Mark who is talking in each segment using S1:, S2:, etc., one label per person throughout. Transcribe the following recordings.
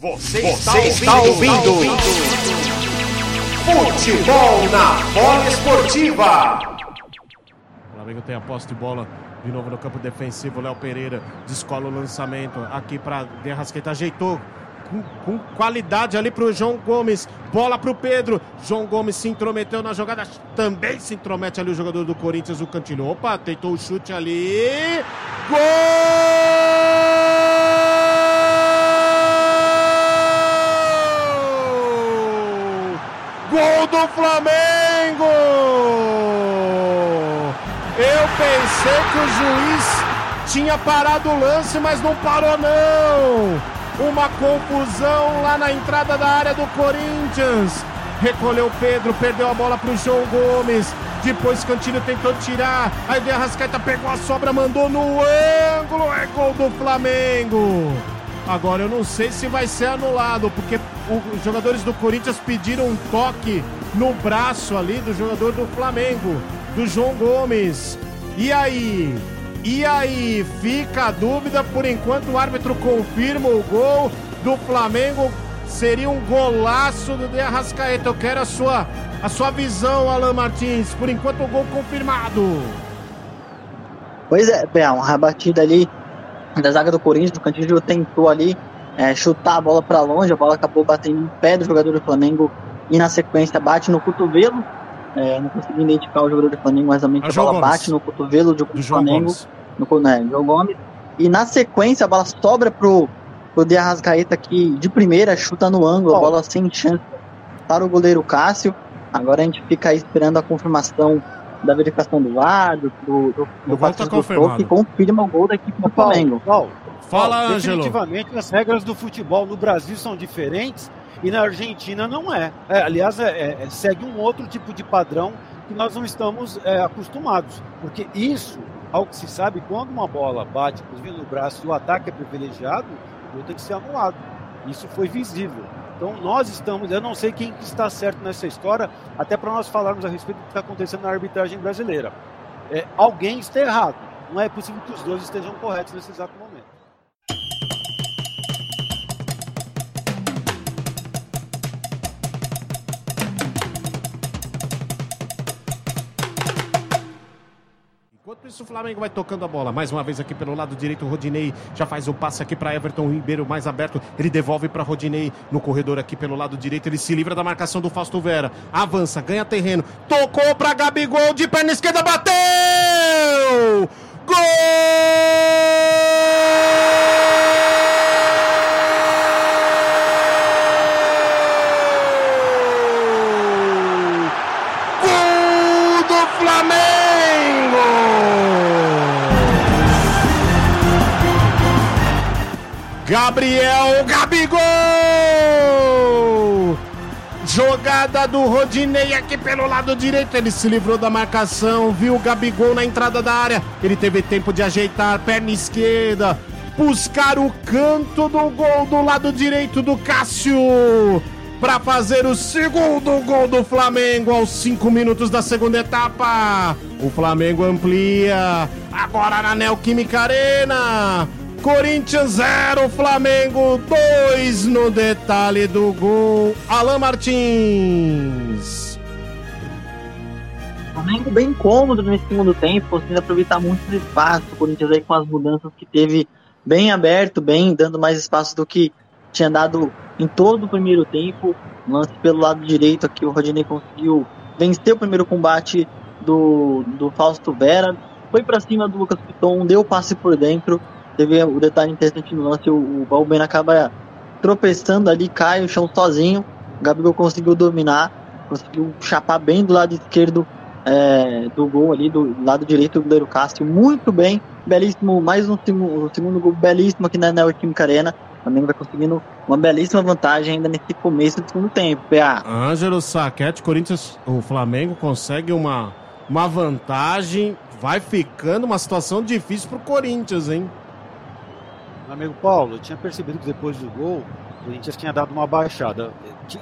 S1: Você, Você está, ouvindo, está ouvindo. Futebol na bola esportiva.
S2: O Flamengo tem a posse de bola de novo no campo defensivo. Léo Pereira descola o lançamento aqui para Derrasqueta. Ajeitou com, com, qualidade ali para o João Gomes. Bola para o Pedro. João Gomes se intrometeu na jogada. Também se intromete ali o jogador do Corinthians, o Cantino. Opa, tentou o chute ali. Gol! Do Flamengo! Eu pensei que o juiz tinha parado o lance, mas não parou não. Uma confusão lá na entrada da área do Corinthians. Recolheu Pedro, perdeu a bola para o João Gomes. Depois Cantino tentou tirar. Aí o Arrascaeta pegou a sobra, mandou no ângulo. É gol do Flamengo. Agora eu não sei se vai ser anulado, porque os jogadores do Corinthians pediram um toque no braço ali do jogador do Flamengo, do João Gomes. E aí? E aí? Fica a dúvida, por enquanto o árbitro confirma o gol do Flamengo. Seria um golaço do De Arrascaeta. Eu quero a sua, a sua visão, Alan Martins. Por enquanto o gol confirmado.
S3: Pois é, é uma batida ali da zaga do Corinthians, o Cantillo tentou ali é, chutar a bola para longe, a bola acabou batendo no pé do jogador do Flamengo e na sequência bate no cotovelo. É, não consegui identificar o jogador do Flamengo, mas realmente a, a bola Gomes. bate no cotovelo do, do Flamengo, no né, João Gomes. E na sequência a bola sobra pro, pro De Arrascaeta que de primeira chuta no ângulo, oh. a bola sem chance para o goleiro Cássio. Agora a gente fica aí esperando a confirmação da verificação do VAR, do, do, do, do
S2: tá confirmado.
S3: que confirma o gol da equipe do Flamengo.
S2: Paulo, Fala, Paulo,
S4: Definitivamente as regras do futebol no Brasil são diferentes e na Argentina não é. é aliás, é, é, é, segue um outro tipo de padrão que nós não estamos é, acostumados. Porque isso, ao que se sabe, quando uma bola bate, inclusive no braço, e o ataque é privilegiado, o gol tem que ser anulado. Isso foi visível. Então nós estamos, eu não sei quem está certo nessa história, até para nós falarmos a respeito do que está acontecendo na arbitragem brasileira. É, alguém está errado. Não é possível que os dois estejam corretos nesse exato momento.
S2: Isso, o Flamengo vai tocando a bola. Mais uma vez aqui pelo lado direito, o Rodinei já faz o passe aqui para Everton Ribeiro, mais aberto. Ele devolve para Rodinei no corredor aqui pelo lado direito. Ele se livra da marcação do Fausto Vera. Avança, ganha terreno. Tocou para Gabigol de perna esquerda, bateu! Gol! Gabriel Gabigol! Jogada do Rodinei aqui pelo lado direito. Ele se livrou da marcação, viu o Gabigol na entrada da área. Ele teve tempo de ajeitar perna esquerda, buscar o canto do gol do lado direito do Cássio para fazer o segundo gol do Flamengo aos 5 minutos da segunda etapa. O Flamengo amplia agora na Neoquímica Arena. Corinthians 0, Flamengo 2 no detalhe do gol. Alan Martins.
S3: Flamengo bem cômodo nesse segundo tempo, conseguindo aproveitar muito o espaço. O Corinthians aí com as mudanças que teve bem aberto, bem dando mais espaço do que tinha dado em todo o primeiro tempo. Lance pelo lado direito aqui, o Rodinei conseguiu vencer o primeiro combate do, do Fausto Vera. Foi para cima do Lucas Piton, deu passe por dentro Teve o detalhe interessante no lance, o, o Balben acaba tropeçando ali, cai o chão sozinho. O Gabigol conseguiu dominar, conseguiu chapar bem do lado esquerdo é, do gol ali, do lado direito do goleiro Cássio. Muito bem, belíssimo, mais um, um segundo gol belíssimo aqui na Neoquímica Arena. Também vai conseguindo uma belíssima vantagem ainda nesse começo do segundo tempo, PA.
S2: Ângelo Saquete, Corinthians, o Flamengo consegue uma, uma vantagem, vai ficando uma situação difícil pro Corinthians, hein?
S4: Meu amigo Paulo, eu tinha percebido que depois do gol, o Corinthians tinha dado uma baixada.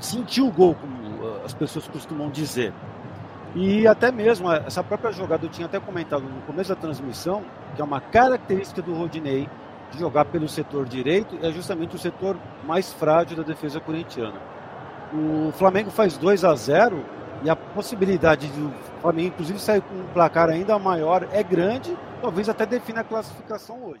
S4: Sentiu o gol, como uh, as pessoas costumam dizer. E até mesmo essa própria jogada eu tinha até comentado no começo da transmissão, que é uma característica do Rodinei, de jogar pelo setor direito, é justamente o setor mais frágil da defesa corintiana. O Flamengo faz 2 a 0 e a possibilidade de o Flamengo, inclusive, sair com um placar ainda maior é grande, talvez até defina a classificação hoje.